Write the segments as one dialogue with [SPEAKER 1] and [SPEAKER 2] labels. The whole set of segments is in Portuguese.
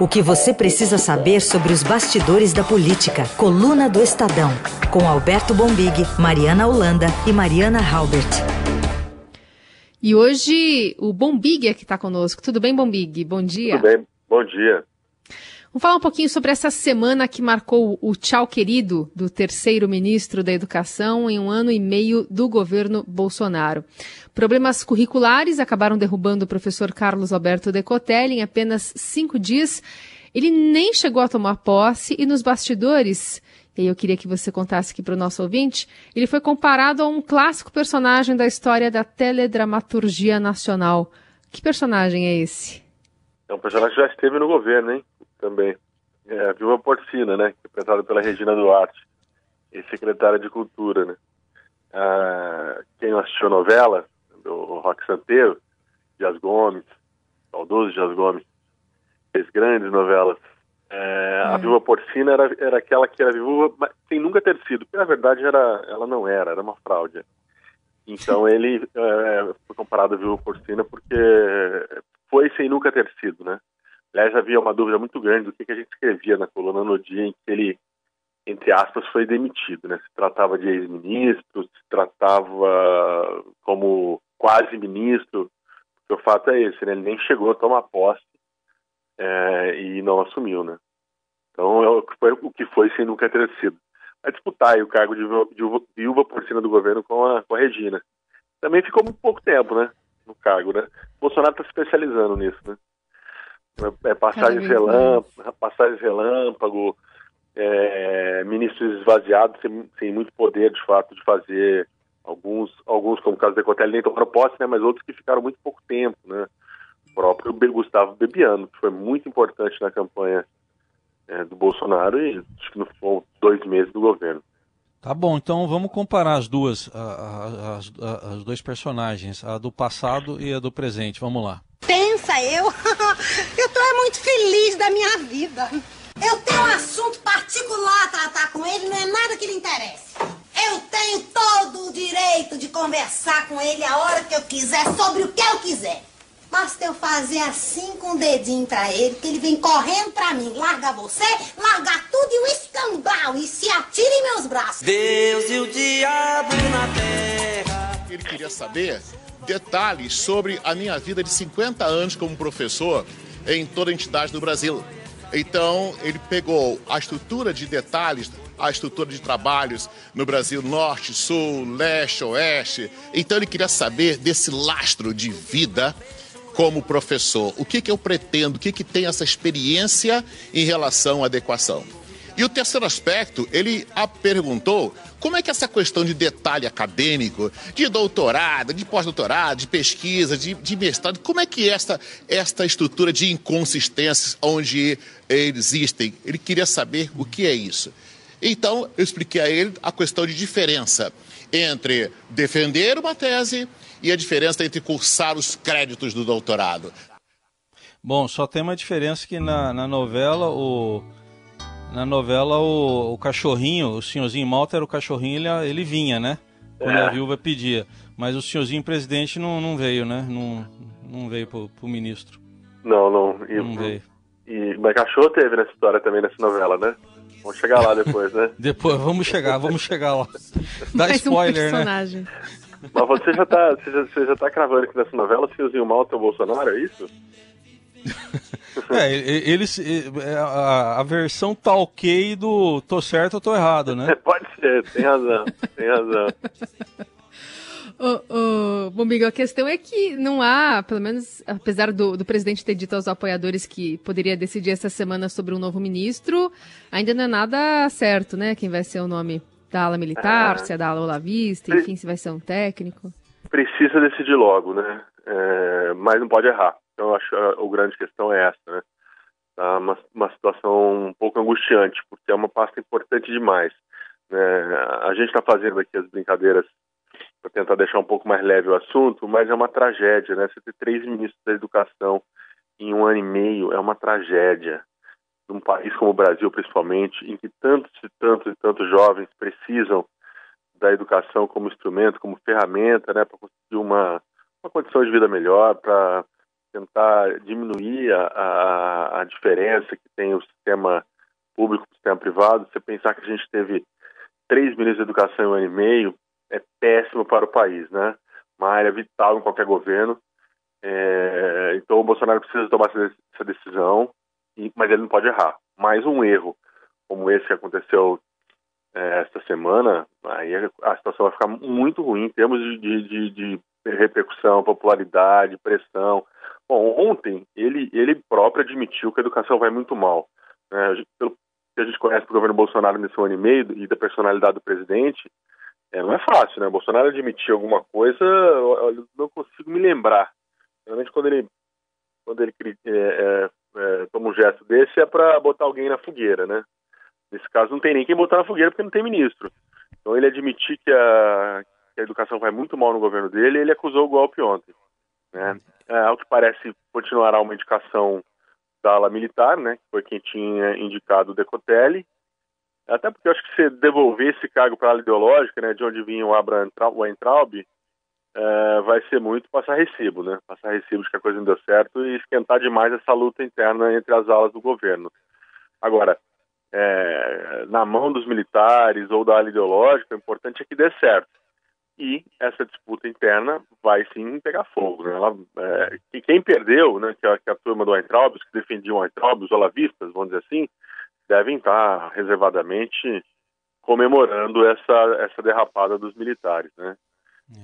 [SPEAKER 1] O que você precisa saber sobre os bastidores da política. Coluna do Estadão. Com Alberto Bombig, Mariana Holanda e Mariana Halbert.
[SPEAKER 2] E hoje o Bombig é que está conosco. Tudo bem, Bombig? Bom dia.
[SPEAKER 3] Tudo bem, bom dia.
[SPEAKER 2] Vamos falar um pouquinho sobre essa semana que marcou o tchau querido do terceiro ministro da Educação em um ano e meio do governo Bolsonaro. Problemas curriculares acabaram derrubando o professor Carlos Alberto Decotelli em apenas cinco dias. Ele nem chegou a tomar posse e nos bastidores, e aí eu queria que você contasse aqui para o nosso ouvinte, ele foi comparado a um clássico personagem da história da teledramaturgia nacional. Que personagem é esse?
[SPEAKER 3] É um personagem que já esteve no governo, hein? Também. É, a Viúva Porcina, né? Interpretada pela Regina Duarte, secretária de Cultura, né? Ah, quem assistiu a novela, do Rock Santeiro, Dias Gomes, saudoso Dias Gomes, fez grandes novelas. É, A Viúva Porcina era, era aquela que era viúva, mas sem nunca ter sido, porque na verdade era, ela não era, era uma fraude. Então ele é, foi comparado à Viúva Porcina porque foi sem nunca ter sido, né? Aliás, havia uma dúvida muito grande do que, a gente escrevia na coluna no dia em que ele, entre aspas, foi demitido. Né? Se tratava de ex-ministro, se tratava como quase ministro, porque o fato é esse, né? ele nem chegou a tomar posse é, e não assumiu. Né? Então, é o que foi, o que foi sem nunca ter sido. A disputar o cargo de, de viúva por cima do governo com a, com a Regina. Também ficou muito pouco tempo né, no cargo. Né? O Bolsonaro está se especializando nisso. Né? É, passagens, relâmpago, passagens relâmpago, é, ministros esvaziados sem, sem, muito poder de fato de fazer alguns, alguns como o caso da Decotelli nem tomaram posse, né, mas outros que ficaram muito pouco tempo, né? O próprio Gustavo Bebiano, que foi muito importante na campanha é, do Bolsonaro e acho que não foram dois meses do governo.
[SPEAKER 4] Tá bom, então vamos comparar as duas, as, as, as dois personagens, a do passado e a do presente. Vamos lá.
[SPEAKER 5] Eu, eu tô muito feliz da minha vida. Eu tenho um assunto particular a tratar com ele, não é nada que lhe interesse. Eu tenho todo o direito de conversar com ele a hora que eu quiser, sobre o que eu quiser. Basta eu fazer assim com o dedinho pra ele, que ele vem correndo pra mim. Larga você, larga tudo e o escambau, e se atira em meus braços.
[SPEAKER 6] Deus e o diabo na terra.
[SPEAKER 7] Ele queria saber detalhes sobre a minha vida de 50 anos como professor em toda a entidade do Brasil. Então, ele pegou a estrutura de detalhes, a estrutura de trabalhos no Brasil Norte, Sul, Leste, Oeste. Então, ele queria saber desse lastro de vida como professor. O que, que eu pretendo, o que, que tem essa experiência em relação à adequação. E o terceiro aspecto, ele a perguntou como é que essa questão de detalhe acadêmico, de doutorado, de pós-doutorado, de pesquisa, de, de, mestrado, como é que esta, esta estrutura de inconsistências onde existem? Ele queria saber o que é isso. Então, eu expliquei a ele a questão de diferença entre defender uma tese e a diferença entre cursar os créditos do doutorado.
[SPEAKER 4] Bom, só tem uma diferença que na, na novela o na novela, o, o cachorrinho, o senhorzinho Malta era o cachorrinho, ele, ele vinha, né? Quando é. a viúva pedia. Mas o senhorzinho presidente não, não veio, né? Não, não veio pro, pro ministro.
[SPEAKER 3] Não, não.
[SPEAKER 4] E, não veio.
[SPEAKER 3] E, mas cachorro teve nessa história também, nessa novela, né? Vamos chegar lá depois, né?
[SPEAKER 4] depois, vamos chegar, vamos chegar lá. Dá Mais spoiler, um né?
[SPEAKER 3] Mas você já tá, você já, você já tá cravando que nessa novela o senhorzinho Malta é o Bolsonaro, é isso?
[SPEAKER 4] é, eles, é, a, a versão tá ok do tô certo ou tô errado, né?
[SPEAKER 3] Pode ser, tem razão, tem razão.
[SPEAKER 2] Ô, ô, a questão é que não há, pelo menos, apesar do, do presidente ter dito aos apoiadores que poderia decidir essa semana sobre um novo ministro, ainda não é nada certo, né? Quem vai ser o nome da ala militar, é. se é da ala olavista, enfim, se vai ser um técnico.
[SPEAKER 3] Precisa decidir logo, né? É, mas não pode errar. Então, acho que a, grande questão é essa, né? Tá uma, uma situação um pouco angustiante, porque é uma pasta importante demais. Né? A gente está fazendo aqui as brincadeiras para tentar deixar um pouco mais leve o assunto, mas é uma tragédia, né? Você ter três ministros da educação em um ano e meio é uma tragédia. Num país como o Brasil, principalmente, em que tantos e tantos e tantos jovens precisam da educação como instrumento, como ferramenta, né, para conseguir uma, uma condição de vida melhor, para tentar diminuir a, a, diferença que tem o sistema público e o sistema privado. Você pensar que a gente teve três ministros de educação em um ano e meio é péssimo para o país, né? Uma área vital em qualquer governo. É, então o Bolsonaro precisa tomar essa decisão, mas ele não pode errar. Mais um erro como esse que aconteceu é, esta semana, aí a situação vai ficar muito ruim em termos de, de, de repercussão, popularidade, pressão. Bom, ontem ele, ele próprio admitiu que a educação vai muito mal. Né? Pelo que a gente conhece do governo Bolsonaro nesse ano e meio e da personalidade do presidente, é, não é fácil, né? Bolsonaro admitir alguma coisa, eu, não consigo me lembrar. Realmente quando ele quando ele é, é, é, toma um gesto desse é para botar alguém na fogueira, né? Nesse caso não tem nem quem botar na fogueira porque não tem ministro. Então ele admitir que a, que a educação vai muito mal no governo dele, ele acusou o golpe ontem. Né? É, ao que parece continuará uma indicação da ala militar, né? Que foi quem tinha indicado o Decotelli. Até porque eu acho que se devolver esse cargo para a ala ideológica, né? De onde vinha o Abraham Weintraub, é, vai ser muito passar recibo, né? Passar recibo de que a coisa não deu certo e esquentar demais essa luta interna entre as alas do governo. Agora, é, na mão dos militares ou da ala ideológica, o importante é que dê certo. E essa disputa interna vai sim pegar fogo. Né? Ela, é, quem perdeu, né, que, a, que a turma do Weintraub, que defendiam o Weintraub, os olavistas, vamos dizer assim, devem estar reservadamente comemorando essa, essa derrapada dos militares. Né?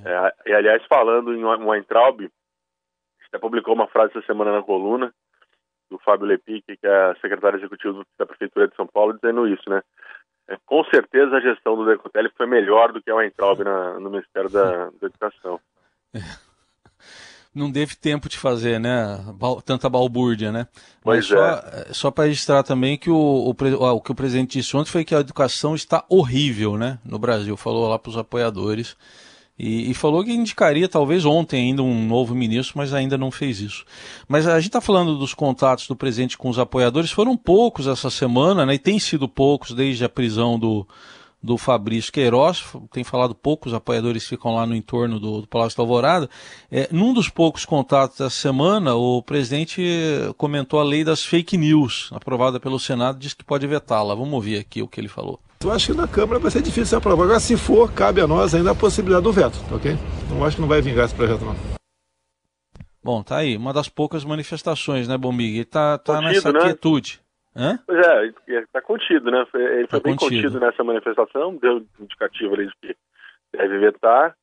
[SPEAKER 3] É. É, e, aliás, falando em Weintraub, até publicou uma frase essa semana na coluna, do Fábio Lepic, que é secretário executivo da Prefeitura de São Paulo, dizendo isso, né? É, com certeza a gestão do Decotelli foi melhor do que a Weintraub na, no Ministério da, da Educação.
[SPEAKER 4] É. Não teve tempo de fazer, né? Tanta balbúrdia, né? Mas pois só, é. só para registrar também que o, o, o, que o presidente disse ontem foi que a educação está horrível, né? No Brasil. Falou lá para os apoiadores. E, e, falou que indicaria talvez ontem ainda um novo ministro, mas ainda não fez isso. Mas a gente está falando dos contatos do presidente com os apoiadores, foram poucos essa semana, né? E tem sido poucos desde a prisão do, do Fabrício Queiroz, tem falado poucos apoiadores ficam lá no entorno do, do Palácio da Alvorada. É, num dos poucos contatos dessa semana, o presidente comentou a lei das fake news, aprovada pelo Senado, disse que pode vetá-la. Vamos ouvir aqui o que ele falou.
[SPEAKER 8] Eu acho que na Câmara vai ser difícil aprovar. Agora, se for, cabe a nós ainda a possibilidade do veto, tá ok? Não acho que não vai vingar esse projeto, não.
[SPEAKER 4] Bom, tá aí, uma das poucas manifestações, né, Bombig? Ele tá, tá contido, nessa né? quietude.
[SPEAKER 3] Hã? Pois é, está contido, né? Ele tá foi bem contido. contido nessa manifestação, deu indicativo ali de que deve vetar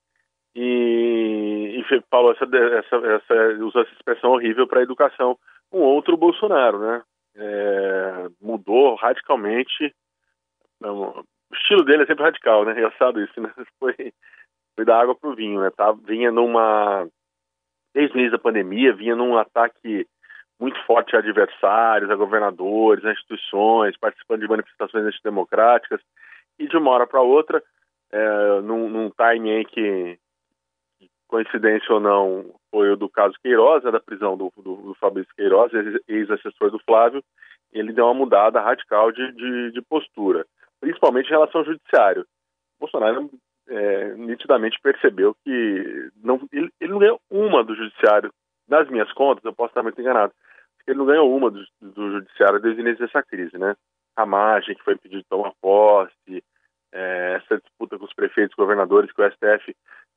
[SPEAKER 3] e, e falou essa, essa, essa, usou essa expressão horrível para a educação. Um outro Bolsonaro, né? É, mudou radicalmente não, o estilo dele é sempre radical, né? Engraçado isso, né? Foi, foi da água pro vinho, né? Tá, vinha numa. Desde o início da pandemia, vinha num ataque muito forte a adversários, a governadores, a instituições, participando de manifestações antidemocráticas, e de uma hora para outra, é, num, num timing aí que, coincidência ou não, foi o do caso Queiroz, né, da prisão do, do, do Fabrício Queiroz, ex-assessor do Flávio, ele deu uma mudada radical de, de, de postura principalmente em relação ao judiciário. Bolsonaro é, nitidamente percebeu que não, ele, ele, não ganhou uma do judiciário. Nas minhas contas, eu posso estar muito enganado, ele não ganhou uma do, do judiciário desde o início dessa crise, né? A margem que foi impedido de tomar posse, é, essa disputa com os prefeitos governadores que o STF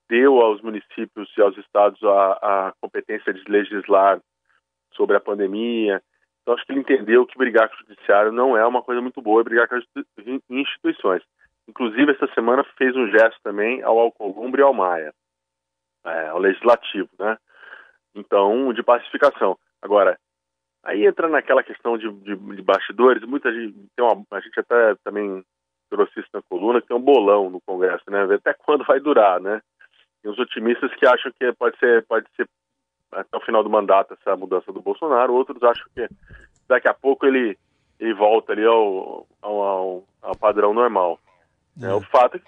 [SPEAKER 3] deu aos municípios e aos estados a, a competência de legislar sobre a pandemia. Então, acho que ele entendeu que brigar com o judiciário não é uma coisa muito boa, brigar com as instituições. Inclusive, essa semana fez um gesto também ao Alcolumbre e ao Maia, é, ao Legislativo, né? Então, de pacificação. Agora, aí entra naquela questão de, de, de bastidores, muita gente, tem uma, a gente até também trouxe isso na coluna, que tem um bolão no Congresso, né? Até quando vai durar, né? Tem os otimistas que acham que pode ser, pode ser até o final do mandato essa mudança do Bolsonaro, outros acham que daqui a pouco ele, ele volta ali ao, ao, ao, ao padrão normal. É. É, o fato é que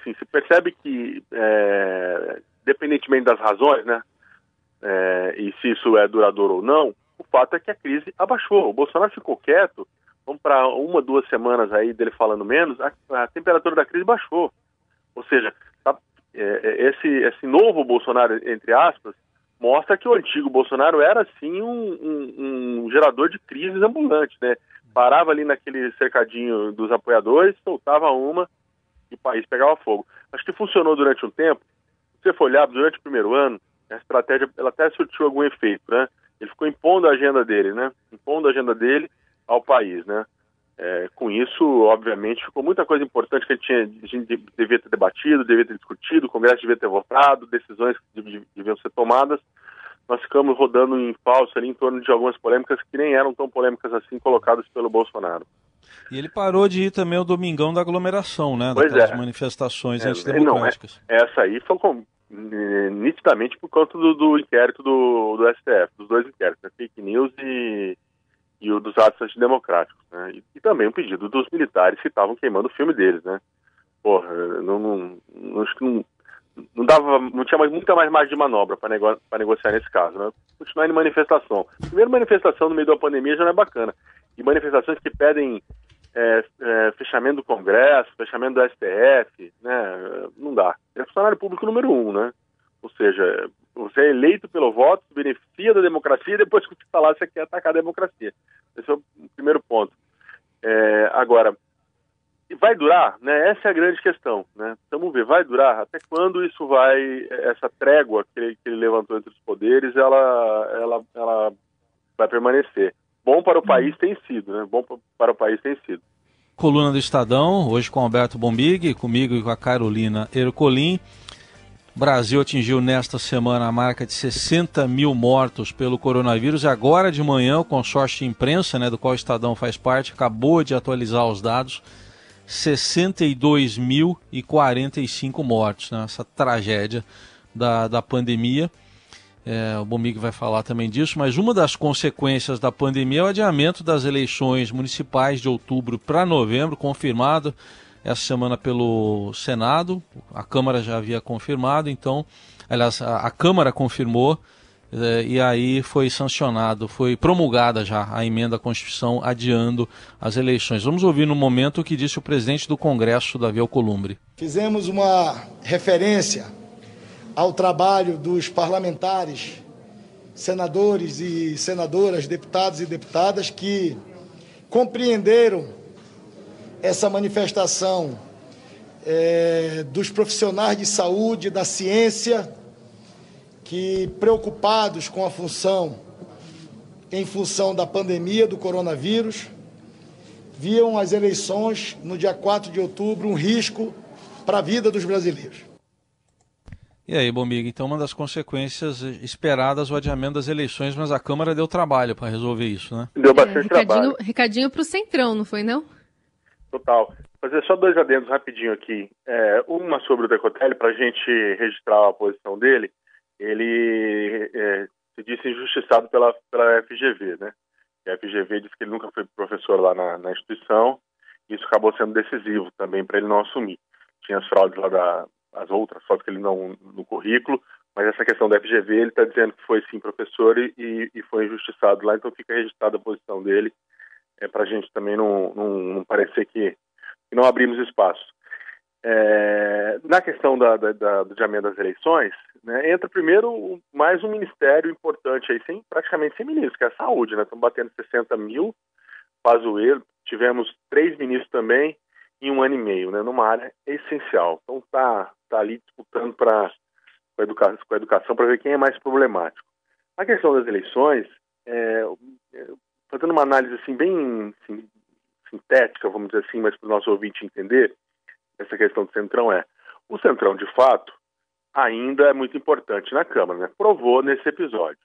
[SPEAKER 3] assim, se percebe que, é, independentemente das razões, né, é, e se isso é duradouro ou não, o fato é que a crise abaixou. O Bolsonaro ficou quieto, vamos para uma, duas semanas aí dele falando menos, a, a temperatura da crise baixou. Ou seja, tá, é, é, esse, esse novo Bolsonaro, entre aspas, mostra que o antigo Bolsonaro era, sim, um, um, um gerador de crises ambulante, né? Parava ali naquele cercadinho dos apoiadores, soltava uma e o país pegava fogo. Acho que funcionou durante um tempo. Se você for olhar, durante o primeiro ano, a estratégia ela até surtiu algum efeito, né? Ele ficou impondo a agenda dele, né? Impondo a agenda dele ao país, né? É, com isso, obviamente, ficou muita coisa importante que a gente, tinha, a gente devia ter debatido, devia ter discutido, o Congresso devia ter votado, decisões que deviam ser tomadas. Nós ficamos rodando em falso ali em torno de algumas polêmicas que nem eram tão polêmicas assim colocadas pelo Bolsonaro.
[SPEAKER 4] E ele parou de ir também o domingão da aglomeração, né?
[SPEAKER 3] Pois
[SPEAKER 4] Daquelas
[SPEAKER 3] é.
[SPEAKER 4] manifestações
[SPEAKER 3] É,
[SPEAKER 4] antidemocráticas.
[SPEAKER 3] Não, essa aí foi com, nitidamente por conta do, do inquérito do, do STF, dos dois inquéritos, né? fake news e, e o dos atos antidemocráticos. Né? E, e também um pedido dos militares que estavam queimando o filme deles, né? Porra, não, não, não não, dava, não tinha mais, muita mais margem de manobra para nego, negociar nesse caso, né? Continuar em manifestação. Primeiro, manifestação no meio da pandemia já não é bacana. E manifestações que pedem é, é, fechamento do Congresso, fechamento do STF, né? Não dá. É funcionário público número um, né? Ou seja, você é eleito pelo voto, beneficia da democracia e depois que você está lá, você quer atacar a democracia. Esse é o primeiro ponto. É, agora, vai durar? Né? Essa é a grande questão. Né? Vamos ver, vai durar? Até quando isso vai, essa trégua que ele, que ele levantou entre os poderes, ela, ela, ela vai permanecer? Bom para o país tem sido, né? Bom para o país tem sido.
[SPEAKER 4] Coluna do Estadão, hoje com Alberto Bombig, comigo e com a Carolina Ercolim. Brasil atingiu nesta semana a marca de 60 mil mortos pelo coronavírus. E agora de manhã, o consórcio de imprensa, né, do qual o Estadão faz parte, acabou de atualizar os dados. 62.045 mortos nessa né, tragédia da, da pandemia. É, o Bomig vai falar também disso, mas uma das consequências da pandemia é o adiamento das eleições municipais de outubro para novembro, confirmado essa semana pelo Senado. A Câmara já havia confirmado, então, aliás, a, a Câmara confirmou é, e aí foi sancionado, foi promulgada já a emenda à Constituição adiando as eleições. Vamos ouvir no momento o que disse o presidente do Congresso, Davi Alcolumbre.
[SPEAKER 9] Fizemos uma referência ao trabalho dos parlamentares, senadores e senadoras, deputados e deputadas que compreenderam essa manifestação é, dos profissionais de saúde, da ciência, que preocupados com a função, em função da pandemia do coronavírus, viam as eleições no dia 4 de outubro um risco para a vida dos brasileiros.
[SPEAKER 4] E aí, Bombig, então uma das consequências esperadas o adiamento das eleições, mas a Câmara deu trabalho para resolver isso, né?
[SPEAKER 3] Deu bastante é,
[SPEAKER 2] recadinho,
[SPEAKER 3] trabalho.
[SPEAKER 2] Recadinho para o Centrão, não foi não?
[SPEAKER 3] Total. Fazer só dois adendos rapidinho aqui. É, uma sobre o Decotelli, para a gente registrar a posição dele. Ele é, se disse injustiçado pela, pela FGV, né? A FGV disse que ele nunca foi professor lá na, na instituição. Isso acabou sendo decisivo também para ele não assumir. Tinha as fraudes lá da, as outras fraudes que ele não no currículo, mas essa questão da FGV ele está dizendo que foi sim professor e, e foi injustiçado lá, então fica registrada a posição dele é, para a gente também não, não, não parecer que, que, não abrimos espaço. É, na questão da, da, da, do adiamento das eleições, né, entra primeiro mais um ministério importante aí, sem, praticamente sem ministro, que é a saúde, né? Estamos batendo 60 mil, Pazuello, tivemos três ministros também em um ano e meio, né? Numa área essencial. Então tá, tá ali disputando para com a educação, educação para ver quem é mais problemático. A questão das eleições, é, fazendo uma análise assim bem assim, sintética, vamos dizer assim, mas para o nosso ouvinte entender, essa questão do Centrão é, o Centrão, de fato, ainda é muito importante na Câmara, né? Provou nesse episódio.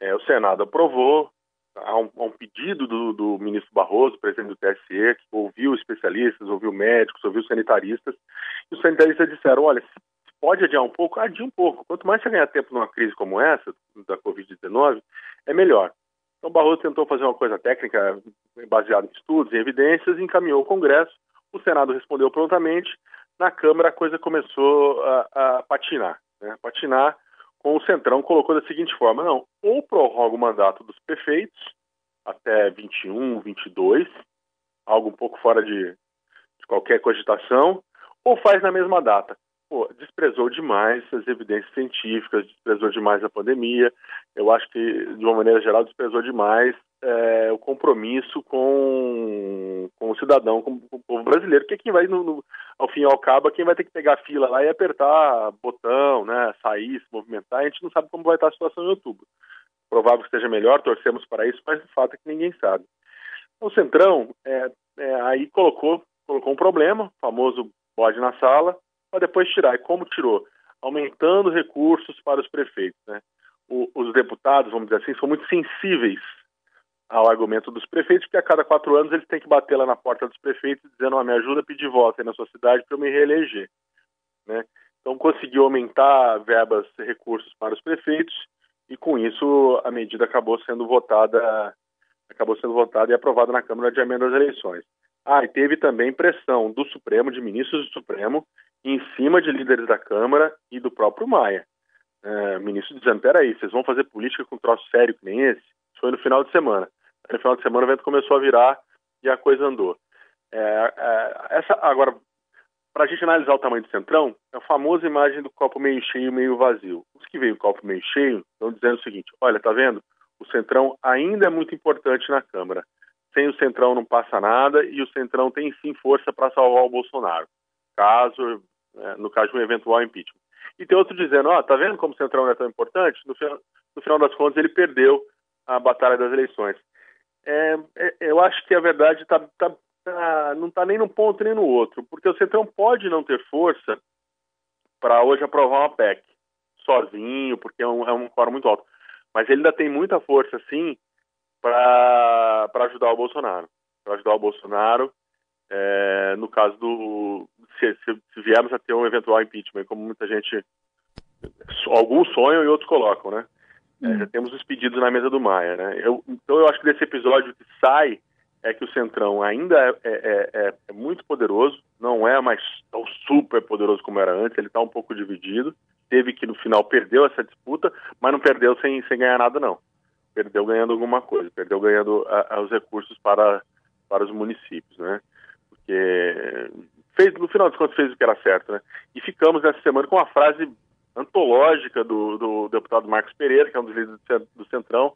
[SPEAKER 3] É, o Senado aprovou, há um, um pedido do, do, ministro Barroso, presidente do TSE, que ouviu especialistas, ouviu médicos, ouviu sanitaristas, e os sanitaristas disseram, olha, pode adiar um pouco, adia um pouco. Quanto mais você ganhar tempo numa crise como essa, da Covid-19, é melhor. Então, Barroso tentou fazer uma coisa técnica baseada em estudos, em evidências, e encaminhou ao Congresso. O Senado respondeu prontamente. Na Câmara, a coisa começou a, a patinar. Né? Patinar com o Centrão colocou da seguinte forma: não, ou prorroga o mandato dos prefeitos até 21, 22, algo um pouco fora de, de qualquer cogitação, ou faz na mesma data. Pô, desprezou demais as evidências científicas, desprezou demais a pandemia. Eu acho que, de uma maneira geral, desprezou demais é, o compromisso com, com o cidadão, com, com, o povo brasileiro, que é quem vai, no, no, ao fim e ao cabo, é quem vai ter que pegar a fila lá e apertar botão, né, sair, se movimentar. A gente não sabe como vai estar a situação em outubro. Provável que esteja melhor, torcemos para isso, mas de fato é que ninguém sabe. O Centrão é, é, aí colocou, colocou um problema, o famoso bode na sala, para depois tirar. E como tirou? Aumentando recursos para os prefeitos. Né? O, os deputados, vamos dizer assim, são muito sensíveis ao argumento dos prefeitos, porque a cada quatro anos eles têm que bater lá na porta dos prefeitos dizendo, oh, me ajuda a pedir voto aí na sua cidade para eu me reeleger. Né? Então conseguiu aumentar verbas, recursos para os prefeitos e com isso a medida acabou sendo votada, acabou sendo votada e aprovada na Câmara de Amenda das Eleições. Ah, e teve também pressão do Supremo, de ministros do Supremo, em cima de líderes da Câmara e do próprio Maia. É, ministro dizendo, peraí, vocês vão fazer política com um troço sério que nem esse? Isso foi no final de semana. No final de semana o vento começou a virar e a coisa andou. É, é, essa, agora, para a gente analisar o tamanho do centrão, é a famosa imagem do copo meio cheio meio vazio. Os que veem o copo meio cheio estão dizendo o seguinte: olha, tá vendo? O centrão ainda é muito importante na Câmara. Sem o centrão não passa nada e o centrão tem sim força para salvar o Bolsonaro, caso, é, no caso de um eventual impeachment. E tem outro dizendo: ó, oh, tá vendo como o centrão não é tão importante? No final, no final das contas, ele perdeu a batalha das eleições é, é, eu acho que a verdade tá, tá, tá, não está nem num ponto nem no outro, porque o Centrão pode não ter força para hoje aprovar uma PEC sozinho, porque é um, é um quórum muito alto, mas ele ainda tem muita força, sim, para ajudar o Bolsonaro. Para ajudar o Bolsonaro, é, no caso do. Se, se, se, viermos a ter um eventual impeachment, como muita gente. Alguns sonham e outros colocam, né? É, já temos os pedidos na mesa do Maia, né? Eu, então eu acho que desse episódio que sai é que o Centrão ainda é, é, é, é muito poderoso, não é mais tão super poderoso como era antes, ele está um pouco dividido. Teve que no final perdeu essa disputa, mas não perdeu sem, sem ganhar nada, não. Perdeu ganhando alguma coisa, perdeu ganhando a, a, os recursos para, para os municípios, né? Porque fez, no final das contas fez o que era certo, né? E ficamos nessa semana com uma frase antológica do, do deputado Marcos Pereira, que é um dos líderes do Centrão,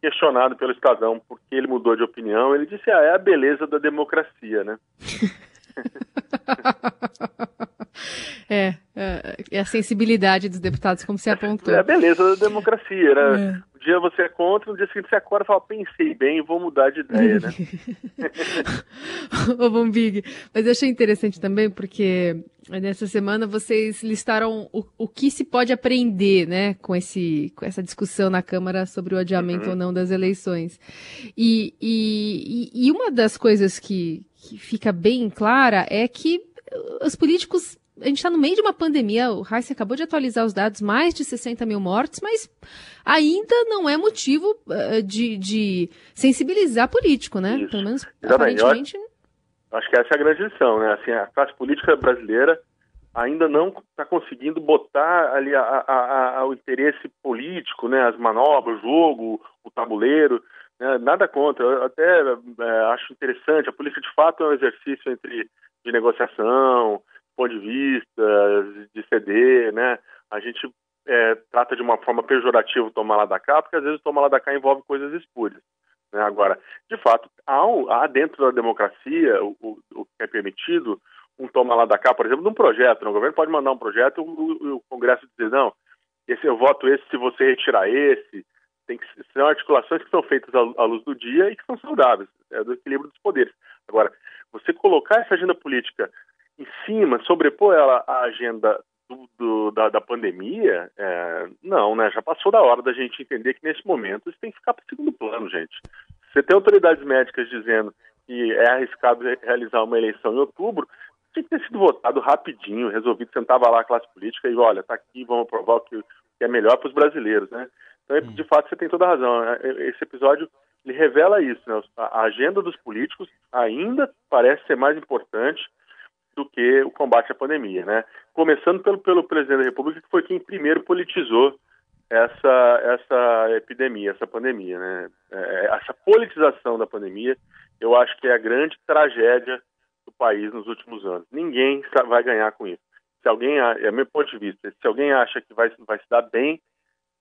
[SPEAKER 3] questionado pelo Estadão por que ele mudou de opinião, ele disse, ah, é a beleza da democracia, né?
[SPEAKER 2] é, é, é, a sensibilidade dos deputados, como você apontou.
[SPEAKER 3] É a beleza da democracia, né? É. Um dia você é contra, no dia seguinte você acorda e fala, pensei bem, vou mudar de ideia, né?
[SPEAKER 2] Ô, Bombig, mas eu achei interessante também, porque nessa semana vocês listaram o, o que se pode aprender, né, com, esse, com essa discussão na Câmara sobre o adiamento uhum. ou não das eleições. E, e, e uma das coisas que, que fica bem clara é que os políticos a gente está no meio de uma pandemia, o Heisen acabou de atualizar os dados, mais de 60 mil mortes, mas ainda não é motivo uh, de, de, sensibilizar político, né?
[SPEAKER 3] Isso.
[SPEAKER 2] Pelo menos,
[SPEAKER 3] Exatamente. aparentemente... Acho, acho, que essa é a grande lição, né? Assim, a classe política brasileira ainda não está conseguindo botar ali a, a, a, o interesse político, né? As manobras, o jogo, o tabuleiro? Nada contra. Eu até é, acho interessante, a política de fato é um exercício entre de negociação, ponto de vista, de ceder, né? A gente é, trata de uma forma pejorativa o tomar lá da cá, porque às vezes o tomar lá da cá envolve coisas espúrias. Né? Agora, de fato, há, há dentro da democracia o, o, o, que é permitido um toma lá da cá, por exemplo, de um projeto. Né? O governo pode mandar um projeto e o, o, Congresso dizer, não, esse eu voto esse se você retirar esse. Tem que, são articulações que são feitas à, luz do dia e que são saudáveis, é do equilíbrio dos poderes. Agora, você colocar essa agenda política em cima, sobrepor ela à agenda do, do, da, da, pandemia, é, não, né? Já passou da hora da gente entender que nesse momento isso tem que ficar para segundo plano, gente. Você tem autoridades médicas dizendo que é arriscado realizar uma eleição em outubro, tinha que ter sido votado rapidinho, resolvido, sentava lá a classe política e olha, tá aqui, vamos aprovar o que, que é melhor para os brasileiros, né? Então, hum. de fato, você tem toda a razão. Né? Esse episódio ele revela isso, né? A agenda dos políticos ainda parece ser mais importante do que o combate à pandemia, né? Começando pelo, pelo presidente da República, que foi quem primeiro politizou essa, essa epidemia, essa pandemia, né? É, essa politização da pandemia, eu acho que é a grande tragédia do país nos últimos anos. Ninguém vai ganhar com isso. se alguém, é meu ponto de vista, se alguém acha que vai, vai se dar bem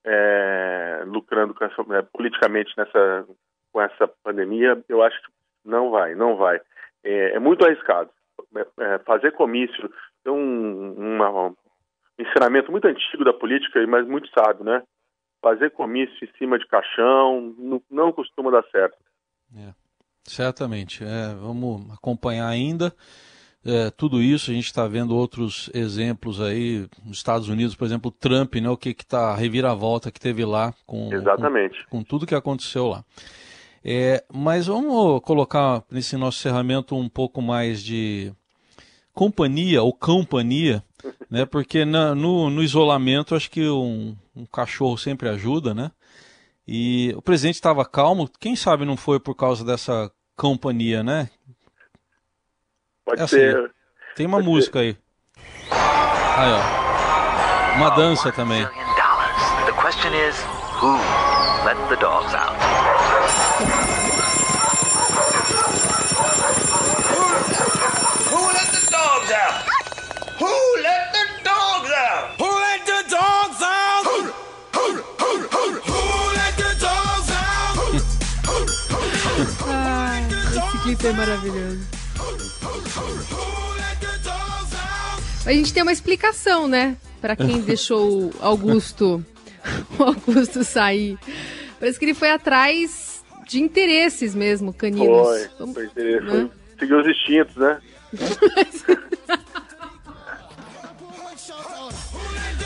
[SPEAKER 3] é, lucrando essa, é, politicamente nessa, com essa pandemia, eu acho que não vai, não vai. É, é muito arriscado. É, é, fazer comício tem um, uma, um ensinamento muito antigo da política, mas muito sábio, né? Fazer comício em cima de caixão não, não costuma dar certo.
[SPEAKER 4] É, certamente. vamos acompanhar ainda é, tudo isso, a gente está vendo outros exemplos aí, nos Estados Unidos, por exemplo, Trump, né, o que está a reviravolta que teve lá com,
[SPEAKER 3] Exatamente.
[SPEAKER 4] com, com tudo que aconteceu lá. É, mas vamos colocar nesse nosso encerramento um pouco mais de companhia ou companhia, né? Porque na, no, no, isolamento acho que um, um, cachorro sempre ajuda, né? E o presidente estava calmo, quem sabe não foi por causa dessa companhia, né?
[SPEAKER 3] Pode é ser. Assim,
[SPEAKER 4] tem uma Pode música ser. aí. Aí, ó. Uma dança também. The question is, who let the dogs out?
[SPEAKER 6] Who let the dogs out? Who let the dogs out? Who let the dogs out? Who, let the dogs
[SPEAKER 2] out? Esse clipe é maravilhoso. A gente tem uma explicação, né? Para quem deixou Augusto, o Augusto sair. Parece que ele foi atrás de interesses mesmo, caninos.
[SPEAKER 3] Foi, Vamos, foi interesse. Né? Seguiu os instintos, né?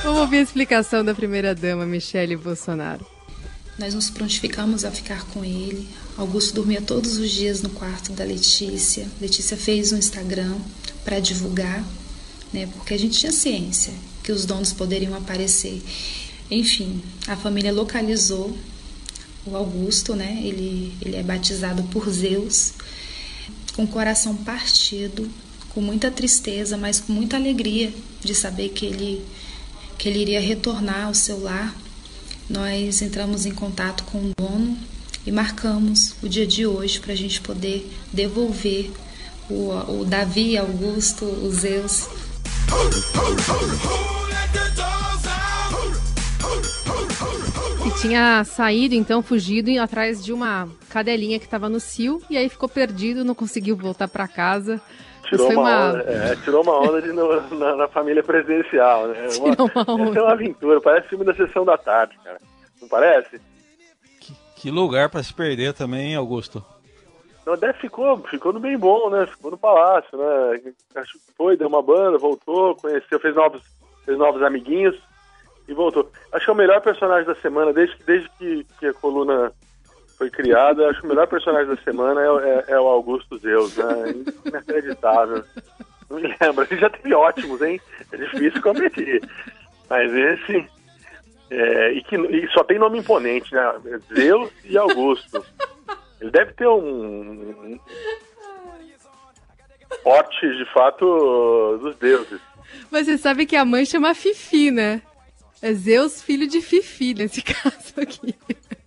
[SPEAKER 2] Vamos ouvir a explicação da primeira-dama, Michele Bolsonaro.
[SPEAKER 10] Nós nos prontificamos a ficar com ele. Augusto dormia todos os dias no quarto da Letícia. Letícia fez um Instagram para divulgar, né? Porque a gente tinha ciência que os donos poderiam aparecer. Enfim, a família localizou o Augusto, né? Ele, ele é batizado por Zeus, com o coração partido, com muita tristeza, mas com muita alegria de saber que ele, que ele iria retornar ao seu lar nós entramos em contato com o dono e marcamos o dia de hoje para a gente poder devolver o, o Davi, Augusto, o Zeus.
[SPEAKER 2] E tinha saído, então, fugido atrás de uma cadelinha que estava no cio e aí ficou perdido, não conseguiu voltar para casa.
[SPEAKER 3] Tirou uma, uma... Onda, é, tirou uma onda de, no, na, na, família presidencial, né?
[SPEAKER 2] Tirou uma, uma onda.
[SPEAKER 3] Essa é uma aventura, parece filme da sessão da tarde, cara. Não parece?
[SPEAKER 4] Que, que lugar para se perder também, Augusto.
[SPEAKER 3] Não, até ficou, ficou no bem bom, né? Ficou no palácio, né? Foi, deu uma banda, voltou, conheceu, fez novos, fez novos amiguinhos e voltou. Acho que é o melhor personagem da semana, desde, desde que, que a coluna foi criada, acho que o melhor personagem da semana é, é, é o Augusto Zeus, né? Inacreditável. Não me lembro, ele já teve ótimos, hein? É difícil competir. Mas esse. É, e que e só tem nome imponente, né? Zeus e Augusto. Ele deve ter um. Porte, de fato, dos deuses.
[SPEAKER 2] Mas você sabe que a mãe chama Fifi, né? É Zeus, filho de Fifi, nesse caso aqui.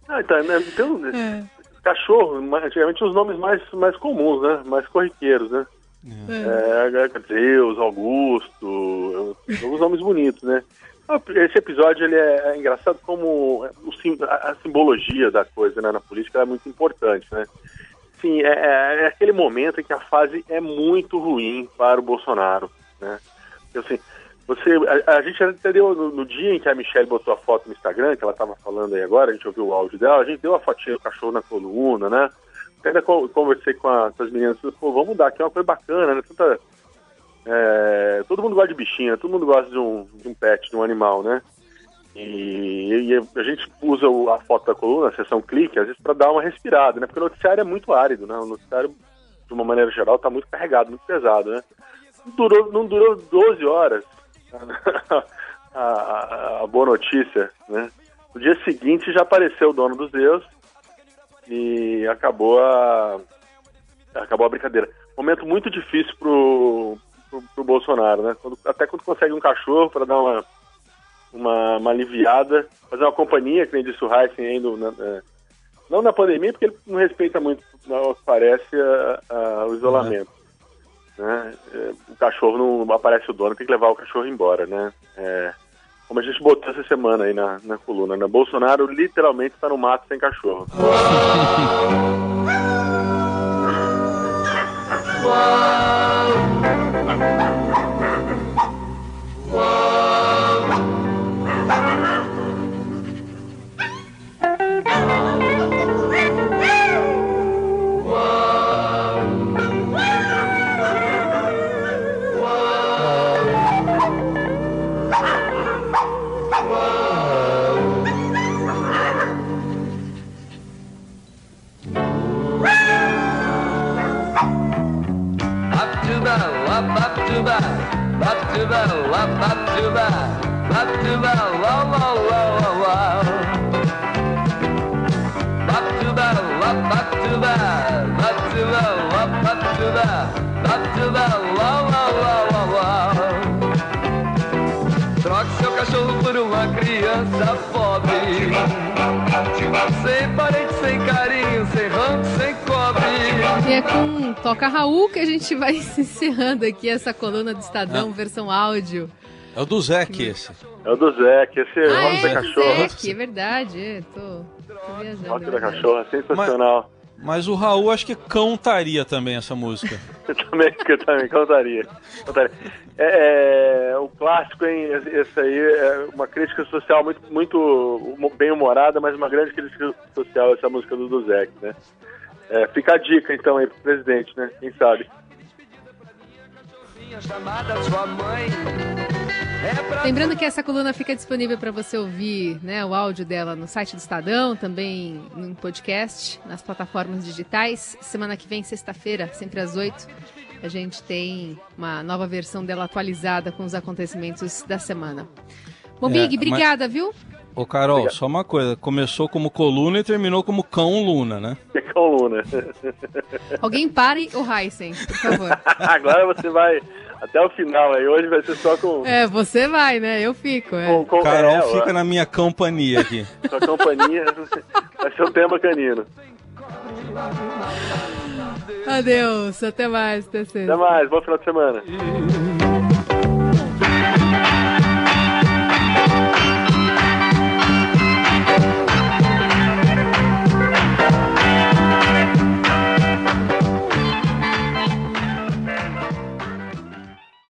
[SPEAKER 3] Ah, então, né, então é. cachorro, antigamente os nomes mais, mais comuns, né? Mais corriqueiros, né? É. É, Deus, Augusto, os nomes bonitos, né? Ah, esse episódio ele é, é engraçado como a, simbologia da coisa né, na política é muito importante, né? Sim, é, é, é, aquele momento em que a fase é muito ruim para o Bolsonaro, né? Assim, você, a, a gente até deu no, no, dia em que a Michelle botou a foto no Instagram, que ela estava falando aí agora, a gente ouviu o áudio dela, a gente deu a fotinha do cachorro na coluna, né? Até ainda conversei com, a, com as meninas, pô, vamos mudar, que é uma coisa bacana, né? Tanta, é, todo mundo gosta de bichinho, todo mundo gosta de um, de um pet, de um animal, né? E, e, a gente usa a foto da coluna, a sessão clique, às vezes para dar uma respirada, né? Porque o noticiário é muito árido, né? O noticiário, de uma maneira geral, está muito carregado, muito pesado, né? Durou, não durou 12 horas, a, a, a, boa notícia, né? No dia seguinte já apareceu o dono dos deuses e acabou a acabou a brincadeira. Momento muito difícil pro, pro, pro Bolsonaro, né? Quando, até quando consegue um cachorro para dar uma, uma, uma, aliviada, fazer uma companhia, que nem disse o Heisen ainda, é, não na pandemia, porque ele não respeita muito, não, parece, a, a, o isolamento. Né? É, cachorro não aparece o dono, tem que levar o cachorro embora, né? É, como a gente botou essa semana aí na, na coluna, né? Bolsonaro literalmente está no mato sem cachorro.
[SPEAKER 11] Troque seu cachorro por uma criança pobre. Sem parente, sem carinho, sem ranco, sem cobre.
[SPEAKER 2] E é com Toca Raul que a gente vai encerrando aqui essa coluna do Estadão,
[SPEAKER 4] Ah.
[SPEAKER 2] versão áudio.
[SPEAKER 4] É o do Zeke esse.
[SPEAKER 3] É o do Zé, que esse
[SPEAKER 2] Ah,
[SPEAKER 3] rock da
[SPEAKER 2] é,
[SPEAKER 3] cachorra.
[SPEAKER 2] Zeke, é verdade. É, tô, tô viajando.
[SPEAKER 3] Rock
[SPEAKER 2] é
[SPEAKER 3] da
[SPEAKER 2] verdade.
[SPEAKER 3] cachorra, sensacional.
[SPEAKER 4] Mas o Raul acho que cantaria também essa música.
[SPEAKER 3] Eu também, eu também cantaria. cantaria. É, é, o clássico, hein? Esse aí é uma crítica social muito, muito bem humorada, mas uma grande crítica social, essa música do Duzek, né? É, fica a dica, então, aí pro presidente, né? Quem sabe?
[SPEAKER 2] Lembrando que essa coluna fica disponível para você ouvir né, o áudio dela no site do Estadão, também no podcast, nas plataformas digitais. Semana que vem, sexta-feira, sempre às oito, a gente tem uma nova versão dela atualizada com os acontecimentos da semana. Bom,
[SPEAKER 4] É,
[SPEAKER 2] Big,
[SPEAKER 4] mas-
[SPEAKER 2] obrigada, viu?
[SPEAKER 4] Ô, Carol, só uma coisa. Começou como coluna e terminou como cão Luna, né?
[SPEAKER 3] É com Luna.
[SPEAKER 2] Alguém pare o Heisen, por favor.
[SPEAKER 3] Agora você vai até o final aí. Hoje vai ser só com.
[SPEAKER 2] É, você vai, né? Eu fico. É.
[SPEAKER 3] com, com
[SPEAKER 4] Carol
[SPEAKER 3] é,
[SPEAKER 4] fica
[SPEAKER 3] ó,
[SPEAKER 4] na minha companhia aqui.
[SPEAKER 3] Sua companhia. Vai ser o tema canino.
[SPEAKER 2] Adeus, até mais, TC.
[SPEAKER 3] Até mais, bom final de semana.